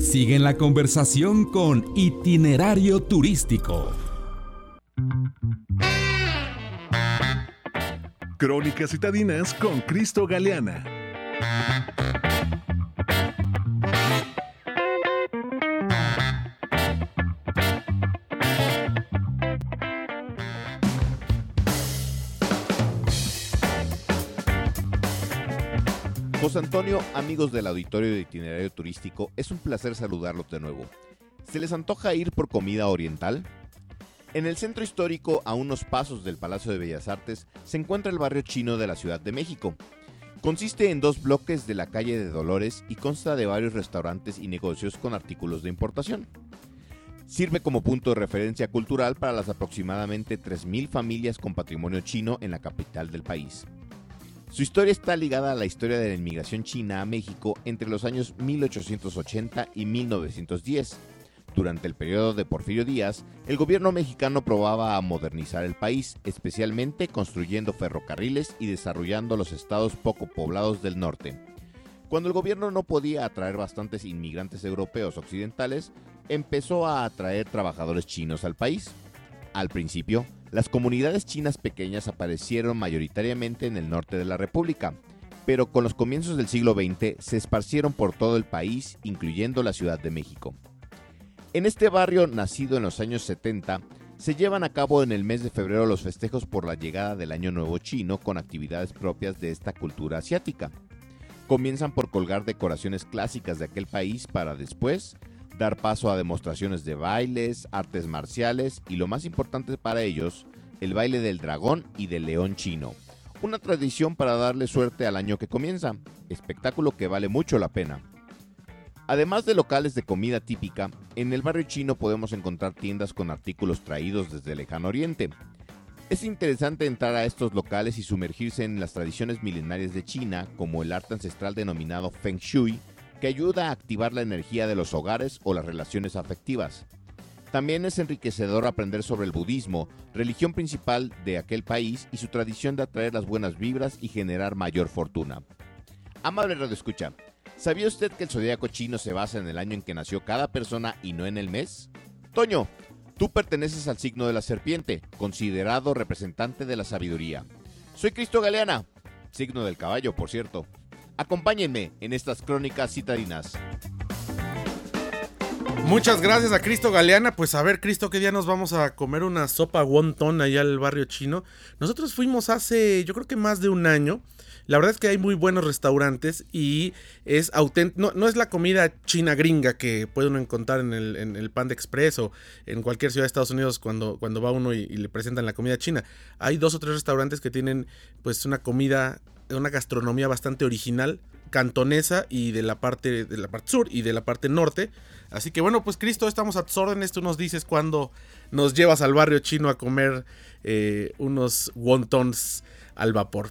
Sigue la conversación con Itinerario Turístico. Crónicas Citadinas con Cristo Galeana. José Antonio, amigos del auditorio de itinerario turístico, es un placer saludarlos de nuevo. ¿Se les antoja ir por comida oriental? En el centro histórico, a unos pasos del Palacio de Bellas Artes, se encuentra el barrio chino de la Ciudad de México. Consiste en dos bloques de la calle de Dolores y consta de varios restaurantes y negocios con artículos de importación. Sirve como punto de referencia cultural para las aproximadamente 3.000 familias con patrimonio chino en la capital del país. Su historia está ligada a la historia de la inmigración china a México entre los años 1880 y 1910. Durante el periodo de Porfirio Díaz, el gobierno mexicano probaba a modernizar el país, especialmente construyendo ferrocarriles y desarrollando los estados poco poblados del norte. Cuando el gobierno no podía atraer bastantes inmigrantes europeos occidentales, empezó a atraer trabajadores chinos al país. Al principio, las comunidades chinas pequeñas aparecieron mayoritariamente en el norte de la República, pero con los comienzos del siglo XX se esparcieron por todo el país, incluyendo la Ciudad de México. En este barrio, nacido en los años 70, se llevan a cabo en el mes de febrero los festejos por la llegada del Año Nuevo chino con actividades propias de esta cultura asiática. Comienzan por colgar decoraciones clásicas de aquel país para después dar paso a demostraciones de bailes, artes marciales y lo más importante para ellos, el baile del dragón y del león chino. Una tradición para darle suerte al año que comienza, espectáculo que vale mucho la pena. Además de locales de comida típica, en el barrio chino podemos encontrar tiendas con artículos traídos desde el lejano oriente. Es interesante entrar a estos locales y sumergirse en las tradiciones milenarias de China, como el arte ancestral denominado Feng Shui, que ayuda a activar la energía de los hogares o las relaciones afectivas. También es enriquecedor aprender sobre el budismo, religión principal de aquel país y su tradición de atraer las buenas vibras y generar mayor fortuna. Amable Radio Escucha, ¿sabía usted que el zodiaco chino se basa en el año en que nació cada persona y no en el mes? Toño, tú perteneces al signo de la serpiente, considerado representante de la sabiduría. Soy Cristo Galeana, signo del caballo, por cierto. Acompáñenme en estas crónicas citadinas. Muchas gracias a Cristo Galeana. Pues a ver, Cristo, ¿qué día nos vamos a comer una sopa wonton allá al barrio chino? Nosotros fuimos hace, yo creo que más de un año. La verdad es que hay muy buenos restaurantes y es auténtico. No, es la comida china gringa que puede uno encontrar en el, en el Panda Express o en cualquier ciudad de Estados Unidos cuando, cuando va uno y, y, le presentan la comida china. Hay dos o tres restaurantes que tienen pues una comida una gastronomía bastante original, cantonesa y de la parte de la parte sur y de la parte norte. Así que bueno, pues Cristo, estamos a tus órdenes. Tú nos dices cuando nos llevas al barrio chino a comer eh, unos wontons al vapor.